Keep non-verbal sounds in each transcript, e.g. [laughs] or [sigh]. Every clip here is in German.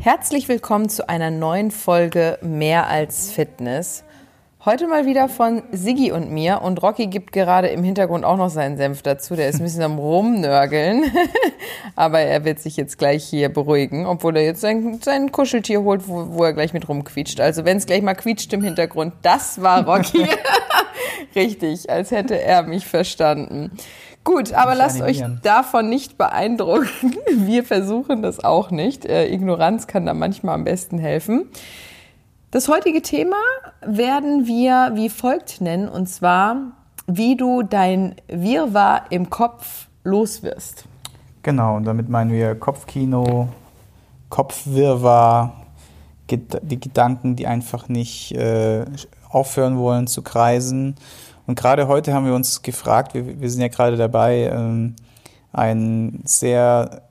Herzlich willkommen zu einer neuen Folge Mehr als Fitness. Heute mal wieder von Siggi und mir und Rocky gibt gerade im Hintergrund auch noch seinen Senf dazu. Der ist ein bisschen am Rumnörgeln, [laughs] aber er wird sich jetzt gleich hier beruhigen, obwohl er jetzt sein, sein Kuscheltier holt, wo, wo er gleich mit rumquietscht. Also wenn es gleich mal quietscht im Hintergrund, das war Rocky. [laughs] Richtig, als hätte er mich verstanden. Gut, aber lasst euch davon nicht beeindrucken. [laughs] Wir versuchen das auch nicht. Äh, Ignoranz kann da manchmal am besten helfen. Das heutige Thema werden wir wie folgt nennen, und zwar, wie du dein Wirrwarr im Kopf loswirst. Genau, und damit meinen wir Kopfkino, Kopfwirrwarr, die Gedanken, die einfach nicht äh, aufhören wollen zu kreisen und gerade heute haben wir uns gefragt, wir, wir sind ja gerade dabei, ähm, ein sehr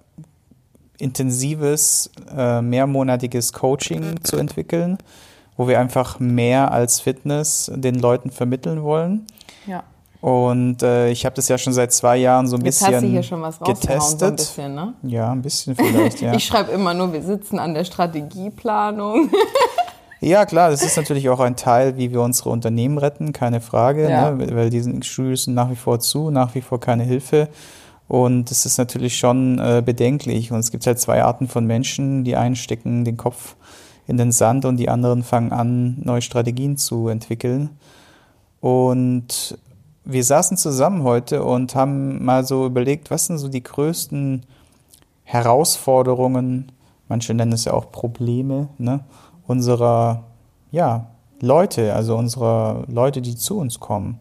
intensives, äh, mehrmonatiges Coaching zu entwickeln, wo wir einfach mehr als Fitness den Leuten vermitteln wollen. Ja. Und äh, ich habe das ja schon seit zwei Jahren so ein Jetzt bisschen hast du hier schon was getestet. So ein bisschen, ne? Ja, ein bisschen vielleicht, ja. [laughs] ich schreibe immer nur, wir sitzen an der Strategieplanung. [laughs] Ja, klar, das ist natürlich auch ein Teil, wie wir unsere Unternehmen retten, keine Frage, ja. ne? weil die Studios sind nach wie vor zu, nach wie vor keine Hilfe. Und das ist natürlich schon äh, bedenklich. Und es gibt halt zwei Arten von Menschen. Die einen stecken den Kopf in den Sand und die anderen fangen an, neue Strategien zu entwickeln. Und wir saßen zusammen heute und haben mal so überlegt, was sind so die größten Herausforderungen, manche nennen es ja auch Probleme, ne? Unserer ja, Leute, also unserer Leute, die zu uns kommen.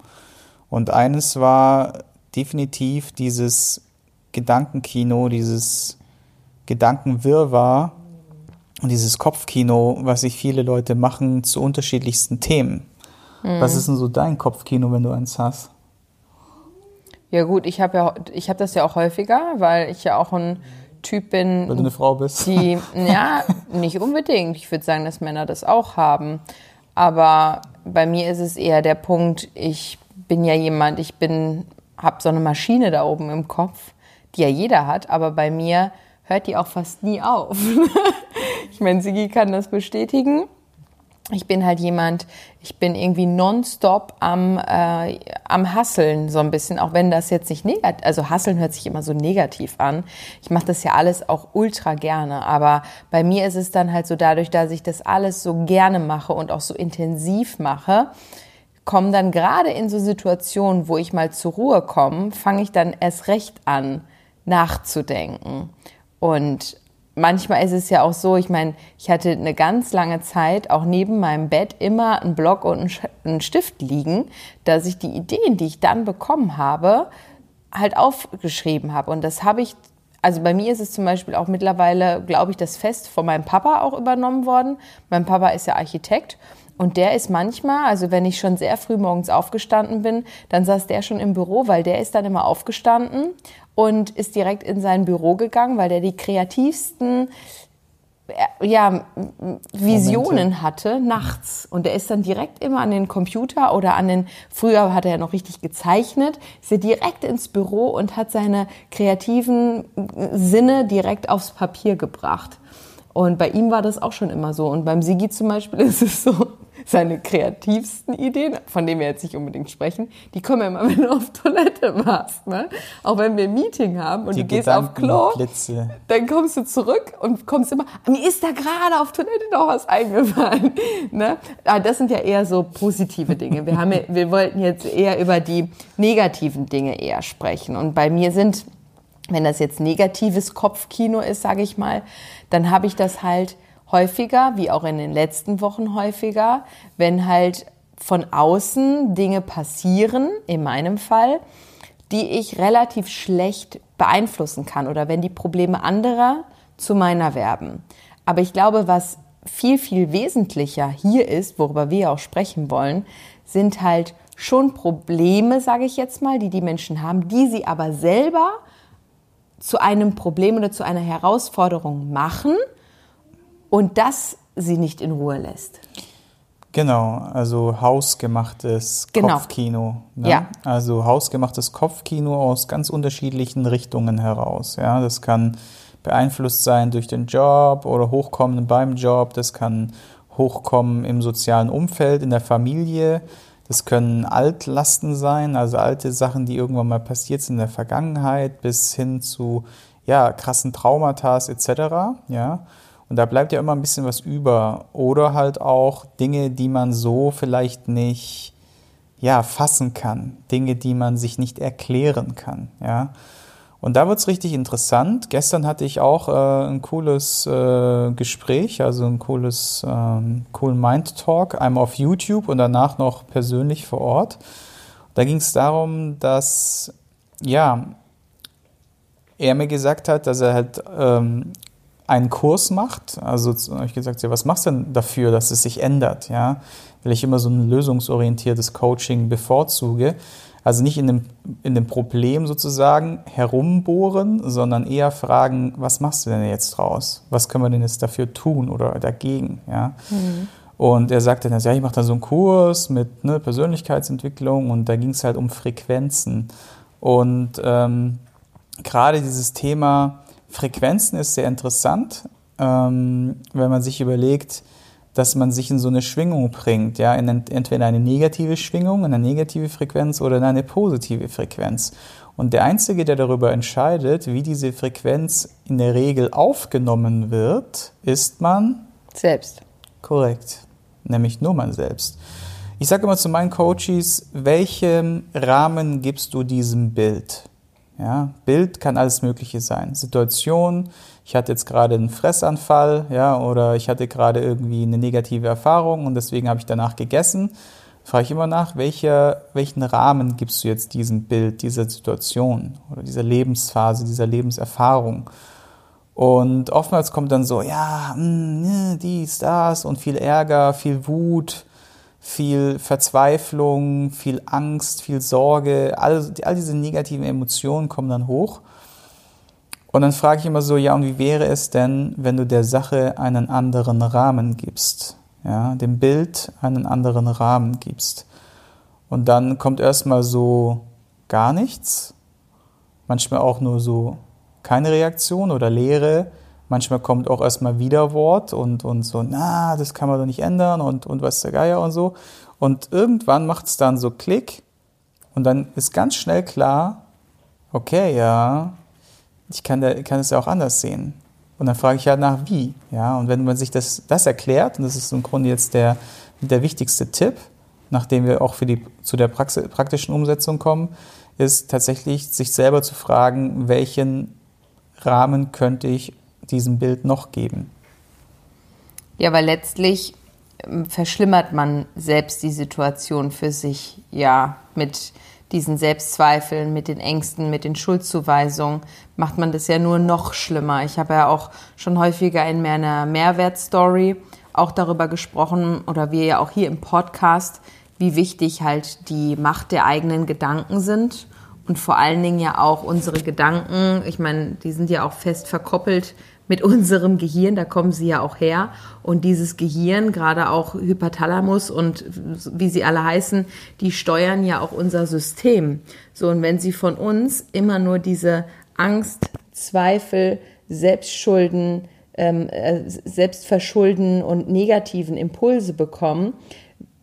Und eines war definitiv dieses Gedankenkino, dieses Gedankenwirrwarr und dieses Kopfkino, was sich viele Leute machen zu unterschiedlichsten Themen. Mhm. Was ist denn so dein Kopfkino, wenn du eins hast? Ja gut, ich habe ja, ich habe das ja auch häufiger, weil ich ja auch ein Typ bin. Weil du eine Frau bist. Die, ja, nicht unbedingt. Ich würde sagen, dass Männer das auch haben. Aber bei mir ist es eher der Punkt, ich bin ja jemand, ich bin, habe so eine Maschine da oben im Kopf, die ja jeder hat, aber bei mir hört die auch fast nie auf. [laughs] ich meine, Sigi kann das bestätigen ich bin halt jemand, ich bin irgendwie nonstop am, äh, am Hasseln so ein bisschen, auch wenn das jetzt nicht negativ, also Hasseln hört sich immer so negativ an. Ich mache das ja alles auch ultra gerne, aber bei mir ist es dann halt so dadurch, dass ich das alles so gerne mache und auch so intensiv mache, kommen dann gerade in so Situationen, wo ich mal zur Ruhe komme, fange ich dann erst recht an nachzudenken. Und manchmal ist es ja auch so, ich meine, ich hatte eine ganz lange Zeit auch neben meinem Bett immer einen Block und einen Stift liegen, dass ich die Ideen, die ich dann bekommen habe, halt aufgeschrieben habe. Und das habe ich, also bei mir ist es zum Beispiel auch mittlerweile, glaube ich, das Fest von meinem Papa auch übernommen worden. Mein Papa ist ja Architekt. Und der ist manchmal, also wenn ich schon sehr früh morgens aufgestanden bin, dann saß der schon im Büro, weil der ist dann immer aufgestanden und ist direkt in sein Büro gegangen, weil der die kreativsten äh, ja, Visionen Momente. hatte nachts. Und er ist dann direkt immer an den Computer oder an den, früher hat er ja noch richtig gezeichnet, ist er direkt ins Büro und hat seine kreativen Sinne direkt aufs Papier gebracht. Und bei ihm war das auch schon immer so. Und beim Sigi zum Beispiel [laughs] ist es so, seine kreativsten Ideen, von denen wir jetzt nicht unbedingt sprechen, die kommen ja immer, [laughs] wenn du auf Toilette warst. Ne? Auch wenn wir ein Meeting haben und die du gehst auf Klo, Blitze. dann kommst du zurück und kommst immer, mir ist da gerade auf Toilette noch was eingefallen. [laughs] Ne? Aber ah, das sind ja eher so positive Dinge. Wir, haben, [laughs] wir wollten jetzt eher über die negativen Dinge eher sprechen. Und bei mir sind wenn das jetzt negatives Kopfkino ist, sage ich mal, dann habe ich das halt häufiger, wie auch in den letzten Wochen häufiger, wenn halt von außen Dinge passieren, in meinem Fall, die ich relativ schlecht beeinflussen kann oder wenn die Probleme anderer zu meiner werden. Aber ich glaube, was viel, viel wesentlicher hier ist, worüber wir auch sprechen wollen, sind halt schon Probleme, sage ich jetzt mal, die die Menschen haben, die sie aber selber zu einem Problem oder zu einer Herausforderung machen und das sie nicht in Ruhe lässt. Genau, also hausgemachtes genau. Kopfkino. Ne? Ja. Also hausgemachtes Kopfkino aus ganz unterschiedlichen Richtungen heraus. Ja, das kann beeinflusst sein durch den Job oder hochkommen beim Job. Das kann hochkommen im sozialen Umfeld, in der Familie. Das können Altlasten sein, also alte Sachen, die irgendwann mal passiert sind in der Vergangenheit, bis hin zu ja, krassen Traumata etc. Ja. Und da bleibt ja immer ein bisschen was über. Oder halt auch Dinge, die man so vielleicht nicht ja, fassen kann. Dinge, die man sich nicht erklären kann. Ja. Und da wird's richtig interessant. Gestern hatte ich auch äh, ein cooles äh, Gespräch, also ein cooles, ähm, coolen Mind Talk, einmal auf YouTube und danach noch persönlich vor Ort. Da ging es darum, dass ja er mir gesagt hat, dass er halt ähm, einen Kurs macht. Also habe ich gesagt, ja, was machst du denn dafür, dass es sich ändert? Ja, weil ich immer so ein lösungsorientiertes Coaching bevorzuge. Also nicht in dem, in dem Problem sozusagen herumbohren, sondern eher fragen, was machst du denn jetzt draus? Was können wir denn jetzt dafür tun oder dagegen? Ja? Mhm. Und er sagte dann, ja, ich mache da so einen Kurs mit ne, Persönlichkeitsentwicklung und da ging es halt um Frequenzen. Und ähm, gerade dieses Thema Frequenzen ist sehr interessant, ähm, wenn man sich überlegt, dass man sich in so eine Schwingung bringt, ja, in entweder eine negative Schwingung, in eine negative Frequenz oder in eine positive Frequenz. Und der Einzige, der darüber entscheidet, wie diese Frequenz in der Regel aufgenommen wird, ist man selbst. Korrekt. Nämlich nur man selbst. Ich sage immer zu meinen Coaches, welchen Rahmen gibst du diesem Bild? Ja, Bild kann alles Mögliche sein. Situation, ich hatte jetzt gerade einen Fressanfall, ja, oder ich hatte gerade irgendwie eine negative Erfahrung und deswegen habe ich danach gegessen. Frage ich immer nach, welcher, welchen Rahmen gibst du jetzt diesem Bild, dieser Situation oder dieser Lebensphase, dieser Lebenserfahrung? Und oftmals kommt dann so, ja, mh, hm, ne, dies, das und viel Ärger, viel Wut, viel Verzweiflung, viel Angst, viel Sorge, all, all diese negativen Emotionen kommen dann hoch. Und dann frage ich immer so, ja, und wie wäre es denn, wenn du der Sache einen anderen Rahmen gibst? Ja, dem Bild einen anderen Rahmen gibst. Und dann kommt erstmal so gar nichts, manchmal auch nur so keine Reaktion oder Leere, Manchmal kommt auch erstmal Widerwort und, und so, na, das kann man doch nicht ändern und, und was der Geier und so. Und irgendwann macht es dann so Klick und dann ist ganz schnell klar, okay, ja, ich kann, da, kann es ja auch anders sehen. Und dann frage ich ja nach wie. Ja, und wenn man sich das, das erklärt, und das ist im Grunde jetzt der, der wichtigste Tipp, nachdem wir auch für die, zu der Praxis, praktischen Umsetzung kommen, ist tatsächlich sich selber zu fragen, welchen Rahmen könnte ich diesem Bild noch geben? Ja, weil letztlich ähm, verschlimmert man selbst die Situation für sich, ja, mit diesen Selbstzweifeln, mit den Ängsten, mit den Schuldzuweisungen, macht man das ja nur noch schlimmer. Ich habe ja auch schon häufiger in meiner Mehrwertstory auch darüber gesprochen oder wir ja auch hier im Podcast, wie wichtig halt die Macht der eigenen Gedanken sind und vor allen Dingen ja auch unsere Gedanken. Ich meine, die sind ja auch fest verkoppelt mit unserem Gehirn, da kommen sie ja auch her. Und dieses Gehirn, gerade auch Hypothalamus und wie sie alle heißen, die steuern ja auch unser System. So, und wenn sie von uns immer nur diese Angst, Zweifel, Selbstschulden, ähm, äh, Selbstverschulden und negativen Impulse bekommen,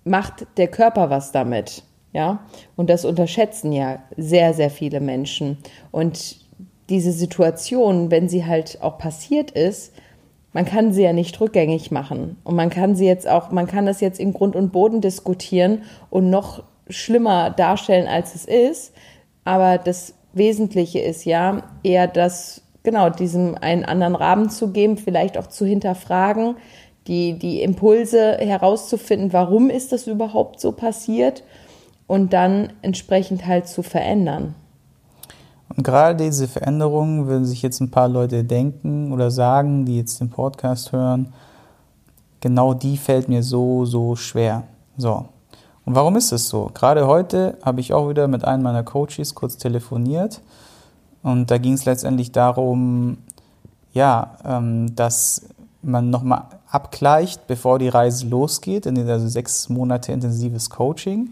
macht der Körper was damit. Ja, und das unterschätzen ja sehr, sehr viele Menschen. Und diese Situation, wenn sie halt auch passiert ist, man kann sie ja nicht rückgängig machen. Und man kann sie jetzt auch, man kann das jetzt in Grund und Boden diskutieren und noch schlimmer darstellen, als es ist. Aber das Wesentliche ist ja eher das, genau, diesem einen anderen Rahmen zu geben, vielleicht auch zu hinterfragen, die, die Impulse herauszufinden, warum ist das überhaupt so passiert und dann entsprechend halt zu verändern. Und gerade diese Veränderungen würden sich jetzt ein paar Leute denken oder sagen, die jetzt den Podcast hören, genau die fällt mir so, so schwer. So. Und warum ist es so? Gerade heute habe ich auch wieder mit einem meiner Coaches kurz telefoniert und da ging es letztendlich darum, ja, ähm, dass man nochmal abgleicht, bevor die Reise losgeht, in also sechs Monate intensives Coaching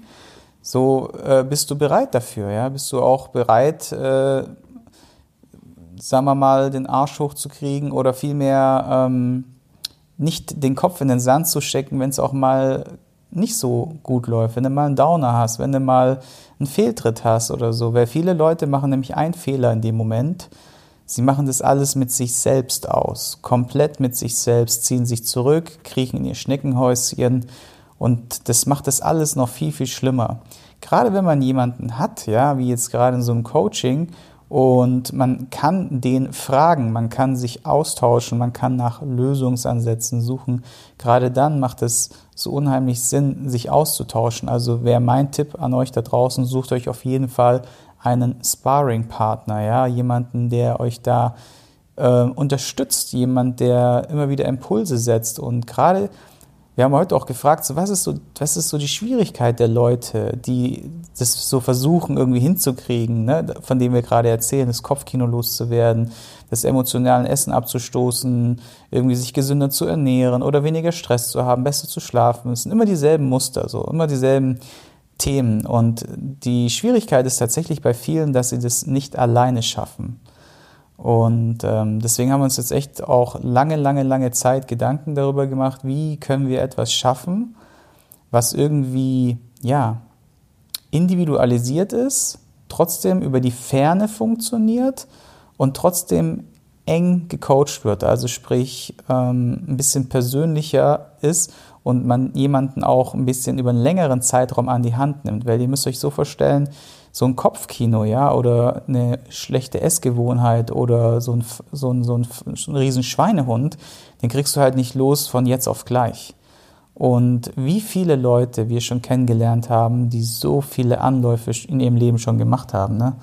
so äh, bist du bereit dafür, ja? Bist du auch bereit, äh, sagen wir mal, den Arsch hochzukriegen oder vielmehr ähm, nicht den Kopf in den Sand zu stecken, wenn es auch mal nicht so gut läuft, wenn du mal einen Downer hast, wenn du mal einen Fehltritt hast oder so. Weil viele Leute machen nämlich einen Fehler in dem Moment. Sie machen das alles mit sich selbst aus, komplett mit sich selbst, ziehen sich zurück, kriechen in ihr Schneckenhäuschen und das macht das alles noch viel, viel schlimmer. Gerade wenn man jemanden hat, ja, wie jetzt gerade in so einem Coaching, und man kann den fragen, man kann sich austauschen, man kann nach Lösungsansätzen suchen. Gerade dann macht es so unheimlich Sinn, sich auszutauschen. Also wäre mein Tipp an euch da draußen, sucht euch auf jeden Fall einen Sparring-Partner, ja, jemanden, der euch da äh, unterstützt, jemand, der immer wieder Impulse setzt. Und gerade wir haben heute auch gefragt, so, was, ist so, was ist so die Schwierigkeit der Leute, die das so versuchen irgendwie hinzukriegen, ne? von dem wir gerade erzählen, das Kopfkino loszuwerden, das emotionalen Essen abzustoßen, irgendwie sich gesünder zu ernähren oder weniger Stress zu haben, besser zu schlafen. Es sind immer dieselben Muster, so immer dieselben Themen. Und die Schwierigkeit ist tatsächlich bei vielen, dass sie das nicht alleine schaffen. Und ähm, deswegen haben wir uns jetzt echt auch lange, lange, lange Zeit Gedanken darüber gemacht, wie können wir etwas schaffen, was irgendwie, ja, individualisiert ist, trotzdem über die Ferne funktioniert und trotzdem eng gecoacht wird, also sprich ähm, ein bisschen persönlicher ist und man jemanden auch ein bisschen über einen längeren Zeitraum an die Hand nimmt. Weil ihr müsst euch so vorstellen, so ein Kopfkino, ja, oder eine schlechte Essgewohnheit oder so ein, so ein, so ein, so ein riesen Schweinehund, den kriegst du halt nicht los von jetzt auf gleich. Und wie viele Leute wir schon kennengelernt haben, die so viele Anläufe in ihrem Leben schon gemacht haben, ne?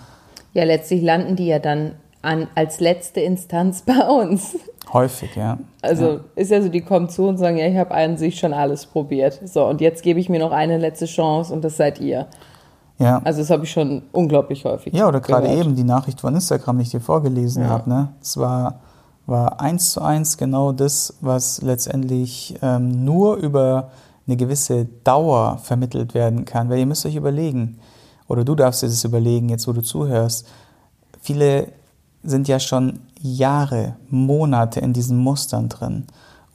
Ja, letztlich landen die ja dann an, als letzte Instanz [laughs] bei uns. Häufig, ja. Also ja. ist ja so, die kommen zu und sagen, ja, ich habe an sich schon alles probiert. So, und jetzt gebe ich mir noch eine letzte Chance und das seid ihr. Ja. Also das habe ich schon unglaublich häufig. Ja, oder gerade eben die Nachricht von Instagram, die ich dir vorgelesen ja. habe. Ne? Es war, war eins zu eins genau das, was letztendlich ähm, nur über eine gewisse Dauer vermittelt werden kann. Weil ihr müsst euch überlegen, oder du darfst dir das überlegen, jetzt wo du zuhörst, viele sind ja schon Jahre, Monate in diesen Mustern drin.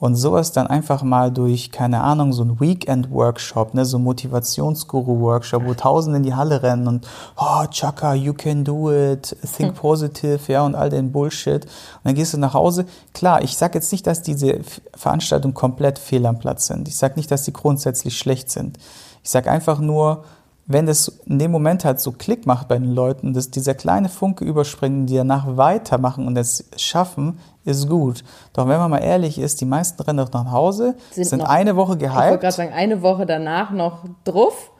Und sowas dann einfach mal durch, keine Ahnung, so ein Weekend-Workshop, ne, so Motivationsguru-Workshop, wo Tausende in die Halle rennen und, oh, Chaka, you can do it, think hm. positive, ja, und all den Bullshit. Und dann gehst du nach Hause. Klar, ich sage jetzt nicht, dass diese Veranstaltungen komplett fehl am Platz sind. Ich sage nicht, dass die grundsätzlich schlecht sind. Ich sage einfach nur, wenn das in dem Moment halt so Klick macht bei den Leuten, dass dieser kleine Funke überspringen, die danach weitermachen und es schaffen, ist gut. Doch wenn man mal ehrlich ist, die meisten rennen doch nach Hause, sind, sind noch, eine Woche gehypt. Ich wollte gerade sagen, eine Woche danach noch drauf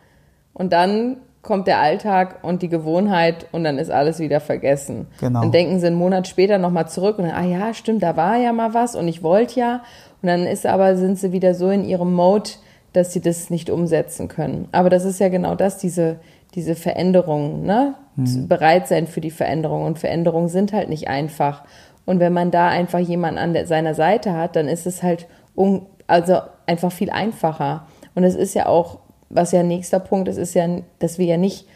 und dann kommt der Alltag und die Gewohnheit und dann ist alles wieder vergessen. Genau. Dann denken sie einen Monat später nochmal zurück und dann, ah ja, stimmt, da war ja mal was und ich wollte ja. Und dann ist aber, sind sie wieder so in ihrem Mode, dass sie das nicht umsetzen können. Aber das ist ja genau das, diese, diese Veränderungen, ne? Mhm. Bereit sein für die Veränderung. Und Veränderungen sind halt nicht einfach. Und wenn man da einfach jemanden an der, seiner Seite hat, dann ist es halt un, also einfach viel einfacher. Und es ist ja auch, was ja nächster Punkt ist, ist ja, dass wir ja nicht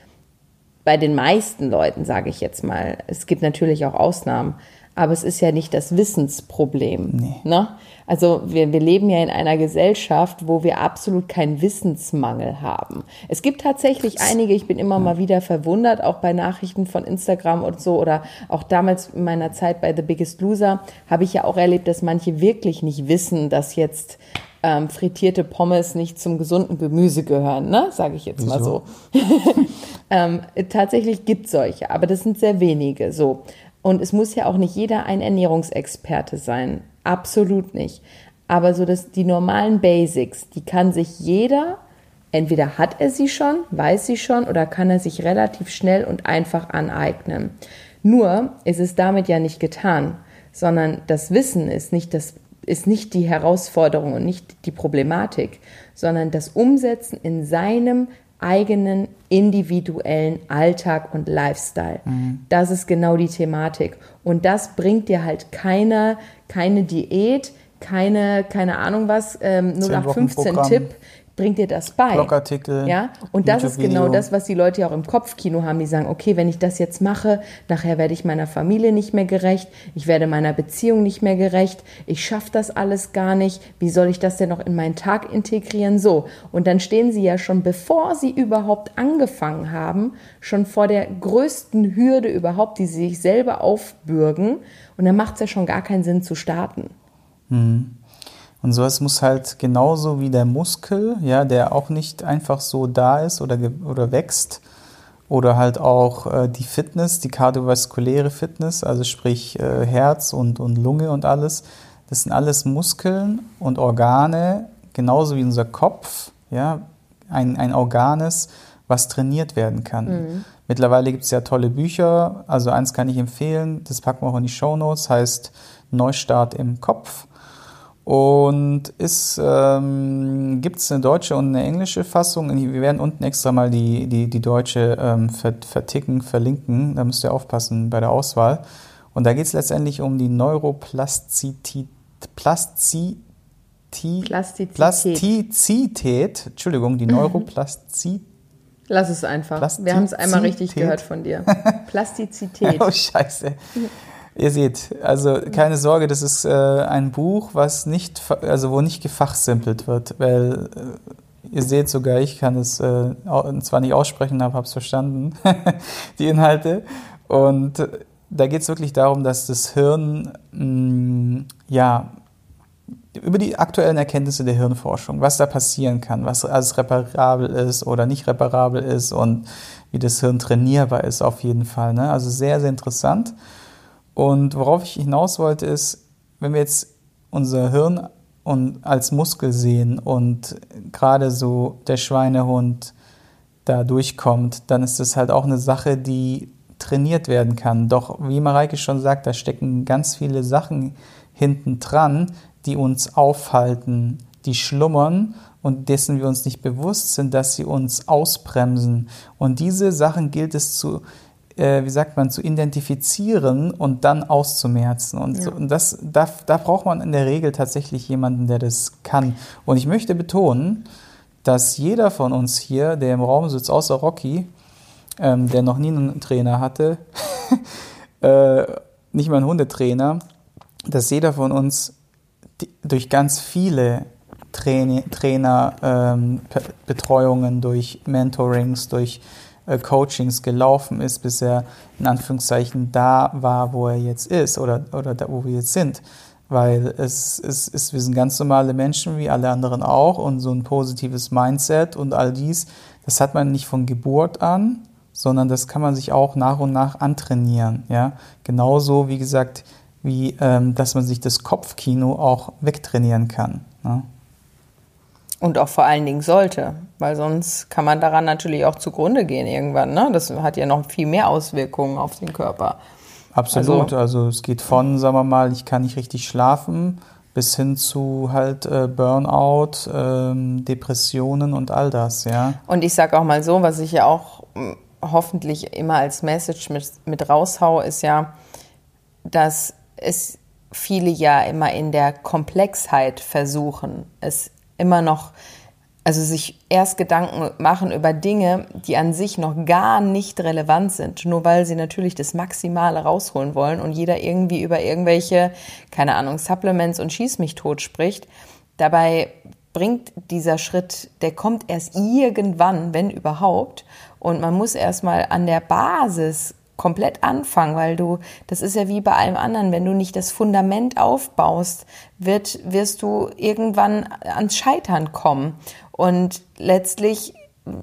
bei den meisten Leuten, sage ich jetzt mal, es gibt natürlich auch Ausnahmen, aber es ist ja nicht das Wissensproblem. Nee. Ne? Also wir, wir leben ja in einer Gesellschaft, wo wir absolut keinen Wissensmangel haben. Es gibt tatsächlich einige, ich bin immer mal wieder verwundert, auch bei Nachrichten von Instagram und so oder auch damals in meiner Zeit bei The Biggest Loser habe ich ja auch erlebt, dass manche wirklich nicht wissen, dass jetzt ähm, frittierte Pommes nicht zum gesunden Gemüse gehören, ne? sage ich jetzt Wieso? mal so. [laughs] ähm, tatsächlich gibt es solche, aber das sind sehr wenige. So. Und es muss ja auch nicht jeder ein Ernährungsexperte sein. Absolut nicht. Aber so dass die normalen Basics, die kann sich jeder, entweder hat er sie schon, weiß sie schon, oder kann er sich relativ schnell und einfach aneignen. Nur ist es damit ja nicht getan, sondern das Wissen ist nicht das ist nicht die Herausforderung und nicht die Problematik, sondern das Umsetzen in seinem eigenen individuellen Alltag und Lifestyle. Mhm. Das ist genau die Thematik. Und das bringt dir halt keine, keine Diät, keine, keine Ahnung was, ähm, 0815 Tipp, bringt dir das bei. Blogartikel. Ja, und das ist genau das, was die Leute ja auch im Kopfkino haben. Die sagen, okay, wenn ich das jetzt mache, nachher werde ich meiner Familie nicht mehr gerecht, ich werde meiner Beziehung nicht mehr gerecht, ich schaffe das alles gar nicht, wie soll ich das denn noch in meinen Tag integrieren? So, und dann stehen sie ja schon, bevor sie überhaupt angefangen haben, schon vor der größten Hürde überhaupt, die sie sich selber aufbürgen. Und dann macht es ja schon gar keinen Sinn zu starten. Mhm. Und sowas muss halt genauso wie der Muskel, ja, der auch nicht einfach so da ist oder, oder wächst, oder halt auch äh, die Fitness, die kardiovaskuläre Fitness, also sprich äh, Herz und, und Lunge und alles, das sind alles Muskeln und Organe, genauso wie unser Kopf, ja, ein, ein Organ ist, was trainiert werden kann. Mhm. Mittlerweile gibt es ja tolle Bücher, also eins kann ich empfehlen, das packen wir auch in die Show Notes, heißt Neustart im Kopf. Und ähm, gibt es eine deutsche und eine englische Fassung? Wir werden unten extra mal die, die, die deutsche ähm, verticken, verlinken. Da müsst ihr aufpassen bei der Auswahl. Und da geht es letztendlich um die Neuroplastizität. Plastizität. Plastizität. Entschuldigung, die mhm. Neuroplastizität. Lass es einfach. Wir haben es einmal richtig gehört von dir. [laughs] Plastizität. oh, scheiße. [laughs] Ihr seht, also keine Sorge, das ist äh, ein Buch, was nicht, also wo nicht gefachsimpelt wird, weil äh, ihr seht sogar, ich kann es äh, zwar nicht aussprechen, aber habe es verstanden, [laughs] die Inhalte. Und da geht es wirklich darum, dass das Hirn, mh, mm, ja, über die aktuellen Erkenntnisse der Hirnforschung, was da passieren kann, was alles reparabel ist oder nicht reparabel ist und wie das Hirn trainierbar ist auf jeden Fall. Ne? Also sehr, sehr interessant. Und worauf ich hinaus wollte, ist, wenn wir jetzt unser Hirn und als Muskel sehen und gerade so der Schweinehund da durchkommt, dann ist das halt auch eine Sache, die trainiert werden kann. Doch wie Mareike schon sagt, da stecken ganz viele Sachen hinten dran, die uns aufhalten, die schlummern und dessen wir uns nicht bewusst sind, dass sie uns ausbremsen. Und diese Sachen gilt es zu äh, wie sagt man, zu identifizieren und dann auszumerzen. Und, ja. so, und das, da, da braucht man in der Regel tatsächlich jemanden, der das kann. Und ich möchte betonen, dass jeder von uns hier, der im Raum sitzt, außer Rocky, ähm, der noch nie einen Trainer hatte, [laughs] äh, nicht mal einen Hundetrainer, dass jeder von uns die, durch ganz viele Trainer, Trainer ähm, Betreuungen, durch Mentorings, durch Coachings gelaufen ist, bis er in Anführungszeichen da war, wo er jetzt ist oder, oder da, wo wir jetzt sind. Weil es, es ist, wir sind ganz normale Menschen wie alle anderen auch und so ein positives Mindset und all dies, das hat man nicht von Geburt an, sondern das kann man sich auch nach und nach antrainieren. Ja? Genauso, wie gesagt, wie ähm, dass man sich das Kopfkino auch wegtrainieren kann. Ja? Und auch vor allen Dingen sollte, weil sonst kann man daran natürlich auch zugrunde gehen irgendwann. Ne? Das hat ja noch viel mehr Auswirkungen auf den Körper. Absolut, also, also es geht von, sagen wir mal, ich kann nicht richtig schlafen, bis hin zu halt äh, Burnout, ähm, Depressionen und all das, ja. Und ich sage auch mal so, was ich ja auch hm, hoffentlich immer als Message mit, mit raushau, ist ja, dass es viele ja immer in der Komplexheit versuchen, es immer noch, also sich erst Gedanken machen über Dinge, die an sich noch gar nicht relevant sind, nur weil sie natürlich das Maximale rausholen wollen und jeder irgendwie über irgendwelche, keine Ahnung, Supplements und Schieß mich tot spricht. Dabei bringt dieser Schritt, der kommt erst irgendwann, wenn überhaupt. Und man muss erstmal an der Basis komplett anfangen, weil du, das ist ja wie bei allem anderen, wenn du nicht das Fundament aufbaust, wird, wirst du irgendwann ans Scheitern kommen. Und letztlich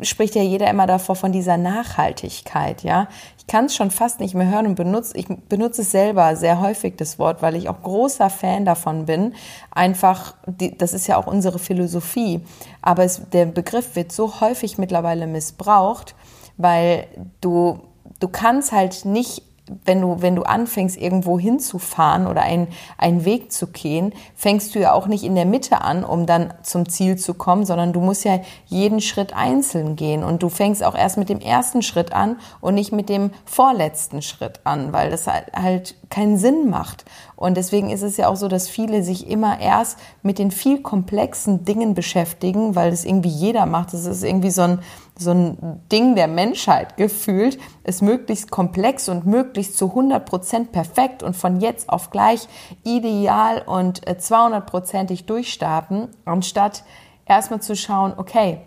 spricht ja jeder immer davor von dieser Nachhaltigkeit, ja. Ich kann es schon fast nicht mehr hören und benutze, ich benutze es selber sehr häufig, das Wort, weil ich auch großer Fan davon bin. Einfach, die, das ist ja auch unsere Philosophie. Aber es, der Begriff wird so häufig mittlerweile missbraucht, weil du du kannst halt nicht wenn du, wenn du anfängst, irgendwo hinzufahren oder einen, einen Weg zu gehen, fängst du ja auch nicht in der Mitte an, um dann zum Ziel zu kommen, sondern du musst ja jeden Schritt einzeln gehen. Und du fängst auch erst mit dem ersten Schritt an und nicht mit dem vorletzten Schritt an, weil das halt, halt keinen Sinn macht. Und deswegen ist es ja auch so, dass viele sich immer erst mit den viel komplexen Dingen beschäftigen, weil das irgendwie jeder macht. Das ist irgendwie so ein, so ein Ding der Menschheit gefühlt, es möglichst komplex und möglichst zu 100 Prozent perfekt und von jetzt auf gleich ideal und 200-prozentig äh, durchstarten, anstatt erstmal zu schauen, okay,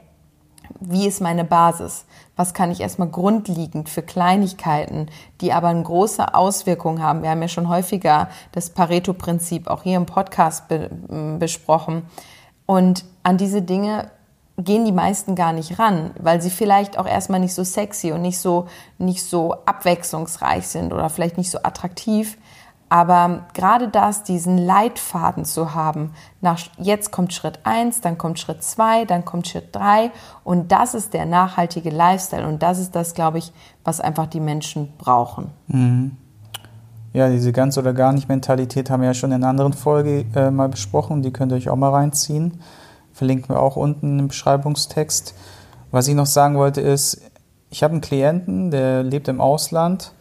wie ist meine Basis? Was kann ich erstmal grundlegend für Kleinigkeiten, die aber eine große Auswirkung haben? Wir haben ja schon häufiger das Pareto-Prinzip auch hier im Podcast be besprochen. Und an diese Dinge gehen die meisten gar nicht ran, weil sie vielleicht auch erstmal nicht so sexy und nicht so, nicht so abwechslungsreich sind oder vielleicht nicht so attraktiv. Aber gerade das, diesen Leitfaden zu haben, nach, jetzt kommt Schritt eins, dann kommt Schritt zwei, dann kommt Schritt drei und das ist der nachhaltige Lifestyle und das ist das, glaube ich, was einfach die Menschen brauchen. Mhm. Ja, diese ganz oder gar nicht Mentalität haben wir ja schon in einer anderen Folge äh, mal besprochen, die könnt ihr euch auch mal reinziehen verlinken wir auch unten im Beschreibungstext. Was ich noch sagen wollte ist, ich habe einen Klienten, der lebt im Ausland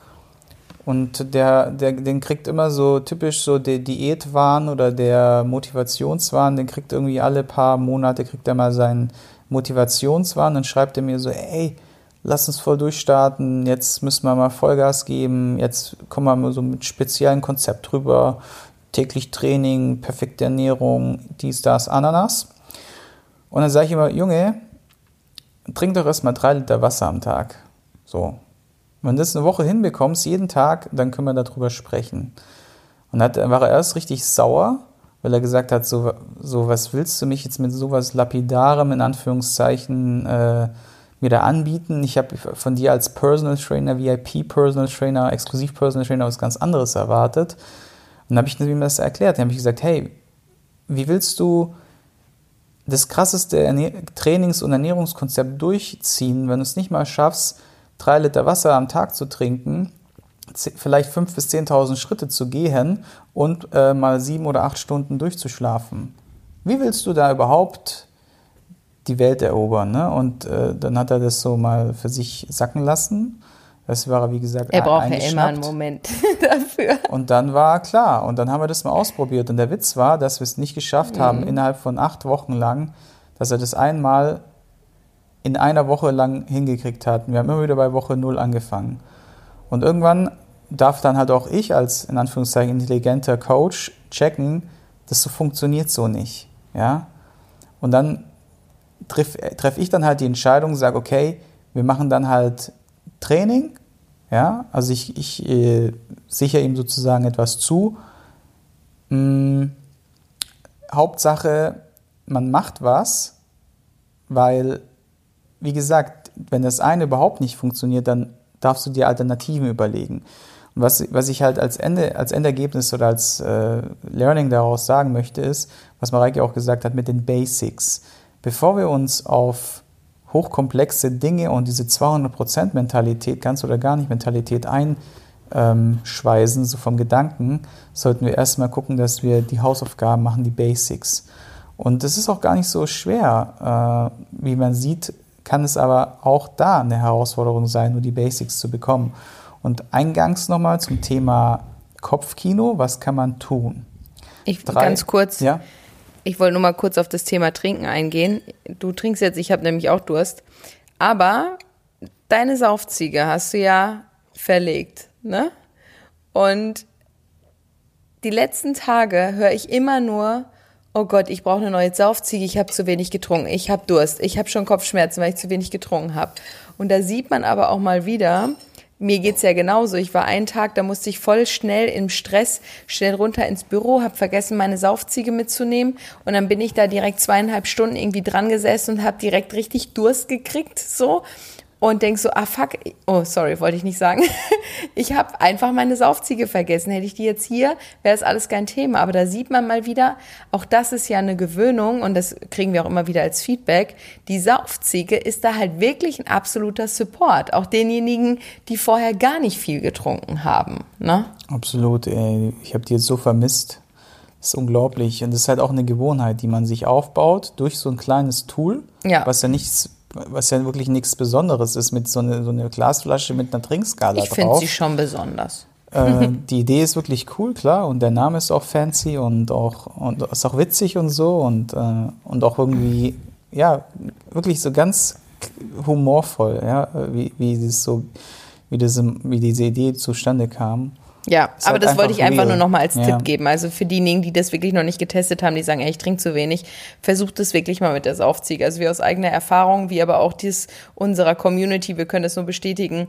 und der, der, den kriegt immer so typisch so der Diätwahn oder der Motivationswahn, den kriegt irgendwie alle paar Monate, kriegt er mal seinen Motivationswahn, dann schreibt er mir so, ey, lass uns voll durchstarten, jetzt müssen wir mal Vollgas geben, jetzt kommen wir mal so mit speziellen Konzept drüber, täglich Training, perfekte Ernährung, dies, das, Ananas. Und dann sage ich immer, Junge, trink doch erstmal drei Liter Wasser am Tag. So. Wenn du das eine Woche hinbekommst, jeden Tag, dann können wir darüber sprechen. Und dann war er erst richtig sauer, weil er gesagt hat, so, so was willst du mich jetzt mit sowas Lapidarem in Anführungszeichen äh, mir da anbieten? Ich habe von dir als Personal Trainer, VIP Personal Trainer, Exklusiv Personal Trainer was ganz anderes erwartet. Und dann habe ich ihm das erklärt. Dann habe ich gesagt, hey, wie willst du das krasseste Trainings- und Ernährungskonzept durchziehen, wenn du es nicht mal schaffst, drei Liter Wasser am Tag zu trinken, vielleicht fünf bis zehntausend Schritte zu gehen und äh, mal sieben oder acht Stunden durchzuschlafen. Wie willst du da überhaupt die Welt erobern? Ne? Und äh, dann hat er das so mal für sich sacken lassen das war, wie gesagt, Er braucht ja immer einen Moment [laughs] dafür. Und dann war klar. Und dann haben wir das mal ausprobiert. Und der Witz war, dass wir es nicht geschafft mhm. haben, innerhalb von acht Wochen lang, dass er das einmal in einer Woche lang hingekriegt hat. Wir haben immer wieder bei Woche null angefangen. Und irgendwann darf dann halt auch ich als, in Anführungszeichen, intelligenter Coach checken, das so funktioniert so nicht. Ja? Und dann treffe treff ich dann halt die Entscheidung, sage, okay, wir machen dann halt Training. Ja, also ich, ich äh, sichere ihm sozusagen etwas zu. Hm, Hauptsache, man macht was, weil, wie gesagt, wenn das eine überhaupt nicht funktioniert, dann darfst du dir Alternativen überlegen. Und was, was ich halt als, Ende, als Endergebnis oder als äh, Learning daraus sagen möchte, ist, was Mareike auch gesagt hat mit den Basics. Bevor wir uns auf hochkomplexe Dinge und diese 200% Mentalität, ganz oder gar nicht Mentalität einschweißen, so vom Gedanken, sollten wir erstmal gucken, dass wir die Hausaufgaben machen, die Basics. Und das ist auch gar nicht so schwer. Äh, wie man sieht, kann es aber auch da eine Herausforderung sein, nur die Basics zu bekommen. Und eingangs nochmal zum Thema Kopfkino, was kann man tun? Ich Drei, ganz kurz. Ja? Ich wollte nur mal kurz auf das Thema Trinken eingehen. Du trinkst jetzt, ich habe nämlich auch Durst. Aber deine Saufziege hast du ja verlegt, ne? Und die letzten Tage höre ich immer nur, oh Gott, ich brauche eine neue Saufziege, ich habe zu wenig getrunken, ich habe Durst, ich habe schon Kopfschmerzen, weil ich zu wenig getrunken habe. Und da sieht man aber auch mal wieder, mir geht's ja genauso. Ich war einen Tag, da musste ich voll schnell im Stress schnell runter ins Büro, habe vergessen, meine Saufziege mitzunehmen und dann bin ich da direkt zweieinhalb Stunden irgendwie dran gesessen und habe direkt richtig Durst gekriegt, so. Und denkst so, ah fuck, oh sorry, wollte ich nicht sagen. [laughs] ich habe einfach meine Saufziege vergessen. Hätte ich die jetzt hier, wäre das alles kein Thema. Aber da sieht man mal wieder, auch das ist ja eine Gewöhnung und das kriegen wir auch immer wieder als Feedback. Die Saufziege ist da halt wirklich ein absoluter Support. Auch denjenigen, die vorher gar nicht viel getrunken haben. Ne? Absolut, ey. Ich habe die jetzt so vermisst. Das ist unglaublich. Und das ist halt auch eine Gewohnheit, die man sich aufbaut durch so ein kleines Tool, ja. was ja nichts was ja wirklich nichts Besonderes ist, mit so einer so eine Glasflasche mit einer Trinkskala ich drauf. Ich finde sie schon besonders. Äh, die Idee ist wirklich cool, klar, und der Name ist auch fancy und auch und ist auch witzig und so und, äh, und auch irgendwie, ja, wirklich so ganz humorvoll, ja, wie, wie das so, wie, das, wie diese Idee zustande kam. Ja, aber halt das wollte ich einfach nur noch mal als ja. Tipp geben. Also für diejenigen, die das wirklich noch nicht getestet haben, die sagen, ey, ich trinke zu wenig, versucht es wirklich mal mit der Saufziege. Also wir aus eigener Erfahrung, wie aber auch dies unserer Community, wir können das nur bestätigen,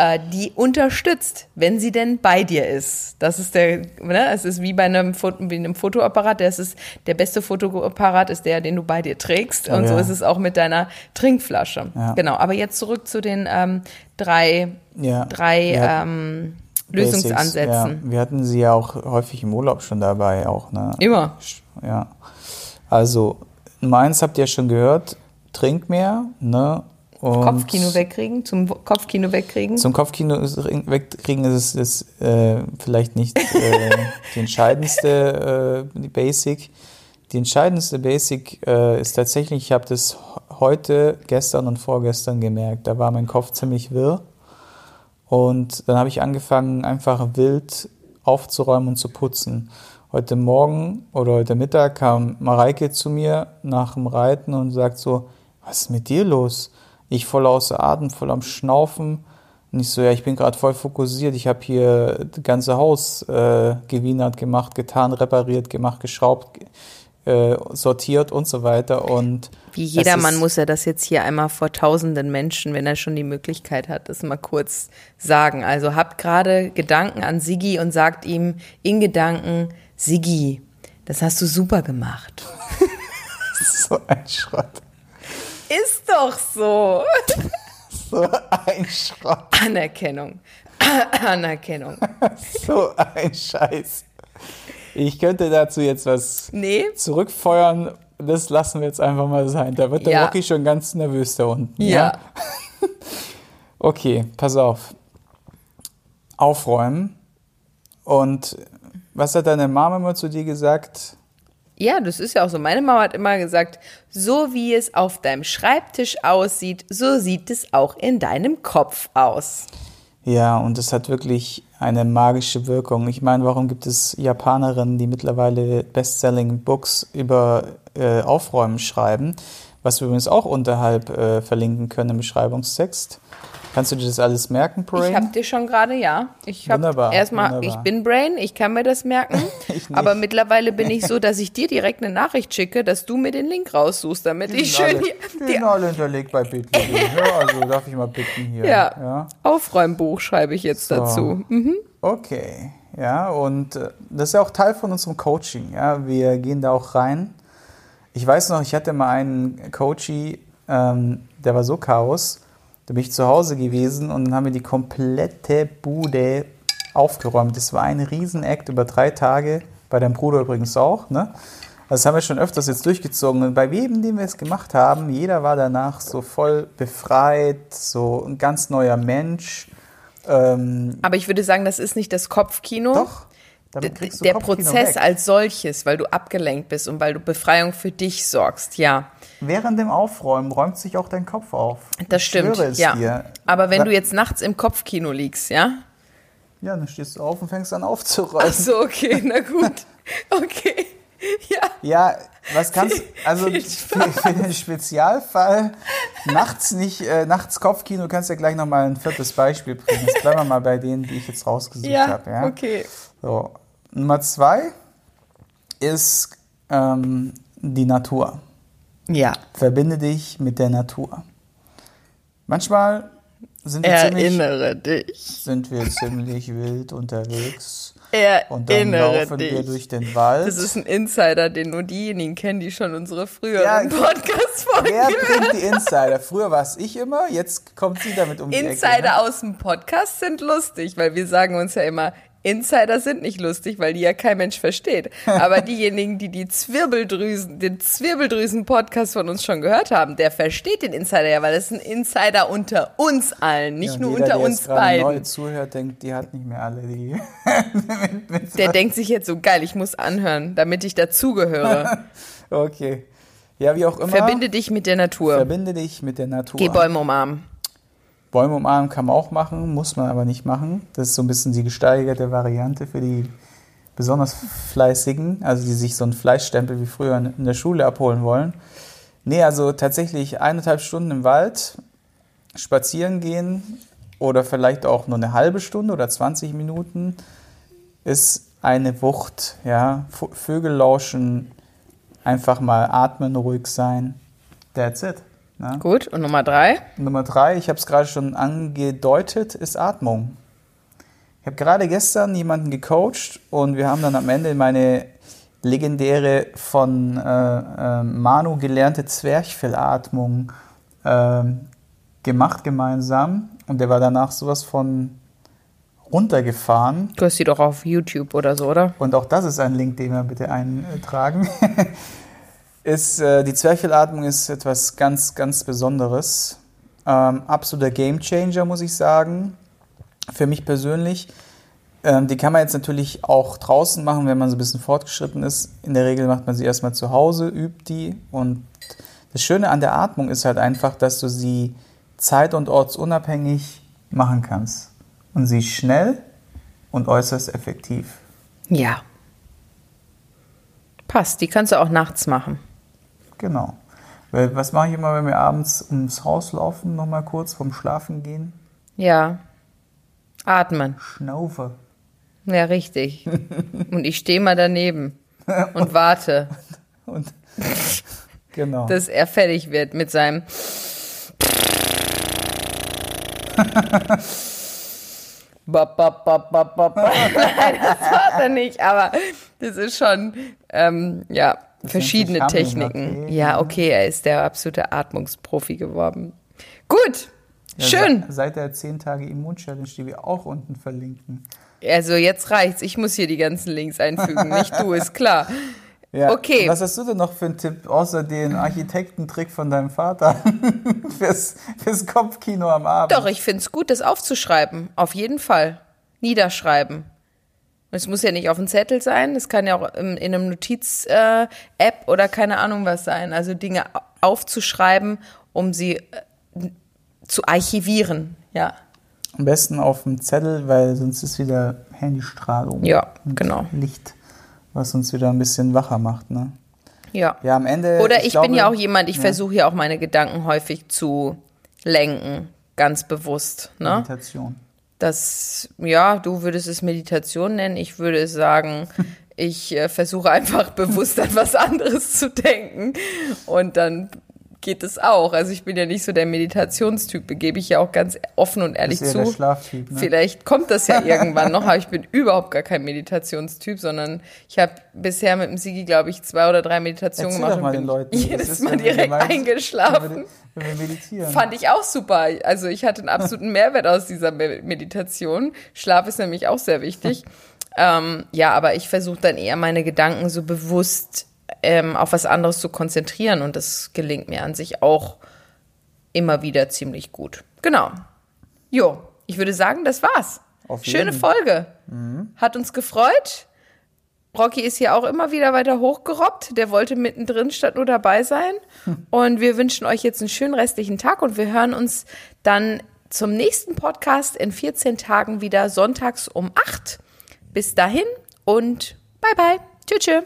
äh, die unterstützt, wenn sie denn bei dir ist. Das ist der, ne, es ist wie bei einem, wie einem Fotoapparat, das ist der beste Fotoapparat ist der, den du bei dir trägst. Und ja. so ist es auch mit deiner Trinkflasche. Ja. Genau. Aber jetzt zurück zu den ähm, drei, drei ähm, Lösungsansätzen. Ja. Wir hatten sie ja auch häufig im Urlaub schon dabei, auch. Ne? Immer. Ja. Also, Nummer eins habt ihr ja schon gehört, trink mehr, ne? Und Kopfkino wegkriegen, zum Kopfkino wegkriegen. Zum Kopfkino wegkriegen ist es äh, vielleicht nicht äh, die entscheidendste äh, die Basic. Die entscheidendste Basic äh, ist tatsächlich, ich habe das heute, gestern und vorgestern gemerkt. Da war mein Kopf ziemlich wirr. Und dann habe ich angefangen, einfach wild aufzuräumen und zu putzen. Heute Morgen oder heute Mittag kam Mareike zu mir nach dem Reiten und sagt so, was ist mit dir los? Ich voll außer Atem, voll am Schnaufen. Und ich so, ja, ich bin gerade voll fokussiert. Ich habe hier das ganze Haus äh, gewienert gemacht, getan, repariert, gemacht, geschraubt, äh, sortiert und so weiter. Und wie jedermann muss er das jetzt hier einmal vor tausenden Menschen, wenn er schon die Möglichkeit hat, das mal kurz sagen. Also habt gerade Gedanken an Sigi und sagt ihm in Gedanken, Sigi, das hast du super gemacht. [laughs] so ein Schrott. Ist doch so. [laughs] so ein Schrott. Anerkennung. [clears throat] Anerkennung. [laughs] so ein Scheiß. Ich könnte dazu jetzt was nee. zurückfeuern. Das lassen wir jetzt einfach mal sein. Da wird der ja. Rocky schon ganz nervös da unten. Ja. ja? [laughs] okay, pass auf. Aufräumen. Und was hat deine Mama immer zu dir gesagt? Ja, das ist ja auch so. Meine Mama hat immer gesagt, so wie es auf deinem Schreibtisch aussieht, so sieht es auch in deinem Kopf aus. Ja, und es hat wirklich eine magische Wirkung. Ich meine, warum gibt es Japanerinnen, die mittlerweile Bestselling Books über äh, Aufräumen schreiben, was wir übrigens auch unterhalb äh, verlinken können im Beschreibungstext. Kannst du dir das alles merken, Brain? Ich hab dir schon gerade, ja. Ich hab wunderbar, erstmal, wunderbar. ich bin Brain, ich kann mir das merken. [laughs] aber mittlerweile bin ich so, dass ich dir direkt eine Nachricht schicke, dass du mir den Link raussuchst, damit die ich schön alle, hier. Die sind alle hinterlegt bei Bitly. [laughs] ja, also darf ich mal bitten hier. Ja. ja. Aufräumbuch schreibe ich jetzt so. dazu. Mhm. Okay. Ja, und äh, das ist ja auch Teil von unserem Coaching. Ja, wir gehen da auch rein. Ich weiß noch, ich hatte mal einen Coachie, ähm, der war so Chaos da bin ich zu Hause gewesen und dann haben wir die komplette Bude aufgeräumt. Das war ein Riesenakt über drei Tage, bei deinem Bruder übrigens auch. Ne? Das haben wir schon öfters jetzt durchgezogen. Und bei jedem, den wir es gemacht haben, jeder war danach so voll befreit, so ein ganz neuer Mensch. Ähm Aber ich würde sagen, das ist nicht das Kopfkino. Doch der Prozess weg. als solches, weil du abgelenkt bist und weil du Befreiung für dich sorgst, ja. Während dem Aufräumen räumt sich auch dein Kopf auf. Das ich stimmt, ja. Dir. Aber wenn da, du jetzt nachts im Kopfkino liegst, ja? Ja, dann stehst du auf und fängst an aufzuräumen. Ach so, okay, na gut. [laughs] Okay. Ja. Ja, was kannst also für, für, den Spezialfall nachts nicht, äh, nachts Kopfkino kannst du ja gleich nochmal ein viertes Beispiel bringen. Jetzt bleiben wir mal bei denen, die ich jetzt rausgesucht ja, habe. Ja, okay. So, Nummer zwei ist ähm, die Natur. Ja. Verbinde dich mit der Natur. Manchmal sind wir Erinnere ziemlich, dich. Sind wir ziemlich wild unterwegs. Erinnere Und dann laufen dich. wir durch den Wald. Das ist ein Insider, den nur diejenigen kennen, die schon unsere früheren Ja, Podcast-Folgen Wer bringt die Insider? Früher war es ich immer, jetzt kommt sie damit um die Ecke. Insider Ne? aus dem Podcast sind lustig, weil wir sagen uns ja immer, Insider sind nicht lustig, weil die ja kein Mensch versteht. Aber [laughs] diejenigen, die die Zwirbeldrüsen, den Zwirbeldrüsen-Podcast von uns schon gehört haben, der versteht den Insider ja, weil es ist ein Insider unter uns allen, nicht Ja, nur jeder, unter der uns jetzt gerade neu beiden. zuhört, denkt, die hat nicht mehr alle die. [laughs] Der denkt sich jetzt so geil, ich muss anhören, damit ich dazugehöre. [laughs] Okay. Ja, wie auch immer. Verbinde dich mit der Natur. Verbinde dich mit der Natur. Geh Bäume umarmen. Bäume umarmen kann man auch machen, muss man aber nicht machen. Das ist so ein bisschen die gesteigerte Variante für die besonders Fleißigen, also die sich so einen Fleischstempel wie früher in der Schule abholen wollen. Nee, also tatsächlich eineinhalb Stunden im Wald spazieren gehen oder vielleicht auch nur eine halbe Stunde oder 20 Minuten ist eine Wucht. Ja? Vögel lauschen, einfach mal atmen, ruhig sein. That's it. Ne? Gut, und Nummer drei? Nummer drei, ich habe es gerade schon angedeutet, ist Atmung. Ich habe gerade gestern jemanden gecoacht und wir haben dann am Ende meine legendäre von äh, äh, Manu gelernte Zwerchfellatmung ähm, gemacht gemeinsam und der war danach sowas von runtergefahren. Du hast die doch auf YouTube oder so, oder? Und auch das ist ein Link, den wir bitte eintragen. [laughs] ist, äh, die Zwerchfellatmung ist etwas ganz, ganz Besonderes. Ähm, absoluter Gamechanger, muss ich sagen. Für mich persönlich. Ähm, die kann man jetzt natürlich auch draußen machen, wenn man so ein bisschen fortgeschritten ist. In der Regel macht man sie erstmal zu Hause, übt die. Und das Schöne an der Atmung ist halt einfach, dass du sie zeit- und ortsunabhängig machen kannst. Und sie schnell und äußerst effektiv. Ja. Passt, die kannst du auch nachts machen. Genau. Weil was mache ich immer, wenn wir abends ums Haus laufen, nochmal kurz vorm Schlafen gehen? Ja. Atmen. Schnaufe. Ja, richtig. [laughs] Und ich stehe mal daneben [laughs] und warte, Und genau. dass er fertig wird mit seinem. [laughs] Bop, bop, bop, bop, bop. Nein, das war er nicht, aber das ist schon, ähm, ja, verschiedene sich Techniken. Okay. Ja, okay, er ist der absolute Atmungsprofi geworden. Gut, Ja, schön. se- Seit der 10 Tage Immun-Challenge, die wir auch unten verlinken. Also jetzt reicht's. Ich muss hier die ganzen Links einfügen, nicht du, ist klar. [laughs] Ja, Okay. Was hast du denn noch für einen Tipp, außer den Architektentrick von deinem Vater [laughs] fürs, fürs Kopfkino am Abend? Doch, ich find's gut, das aufzuschreiben. Auf jeden Fall. Niederschreiben. Es muss ja nicht auf dem Zettel sein, das kann ja auch in, in einem Notiz-App oder keine Ahnung was sein. Also Dinge au- aufzuschreiben, um sie äh, zu archivieren. Ja, Am besten auf dem Zettel, weil sonst ist wieder Handystrahlung. Ja, und genau. Licht, was uns wieder ein bisschen wacher macht. Ne? ja. Ja, am Ende. Oder ich, bin glaube- ja auch jemand, ich ja. versuche ja auch meine Gedanken häufig zu lenken, ganz bewusst. Ne? Meditation. Das, ja, du würdest es Meditation nennen. Ich würde sagen, [laughs] ich äh, versuche einfach bewusst an was anderes zu denken. Und dann geht es auch. Also ich bin ja nicht so der Meditationstyp, gebe ich ja auch ganz offen und ehrlich zu. Schlaftyp, ne? Vielleicht kommt das ja [laughs] irgendwann noch, aber ich bin überhaupt gar kein Meditationstyp, sondern ich habe bisher mit dem Sigi, glaube ich, zwei oder drei Meditationen Erzähl gemacht und den bin Leuten, [laughs] jedes Mal direkt gemeinsam- eingeschlafen. Wenn wir, wenn wir meditieren. Fand ich auch super. Also ich hatte einen absoluten Mehrwert aus dieser Me- Meditation. Schlaf ist nämlich auch sehr wichtig. [laughs] ähm, ja, aber ich versuche dann eher meine Gedanken so bewusst ähm, auf was anderes zu konzentrieren und das gelingt mir an sich auch immer wieder ziemlich gut. Genau. Jo, ich würde sagen, das war's. Auf Schöne jeden. Mhm. Folge. Hat uns gefreut. Rocky ist hier auch immer wieder weiter hochgerobbt. Der wollte mittendrin statt nur dabei sein. Und wir wünschen euch jetzt einen schönen restlichen Tag und wir hören uns dann zum nächsten Podcast in 14 Tagen wieder sonntags um 8. Bis dahin und bye bye. Tschüss.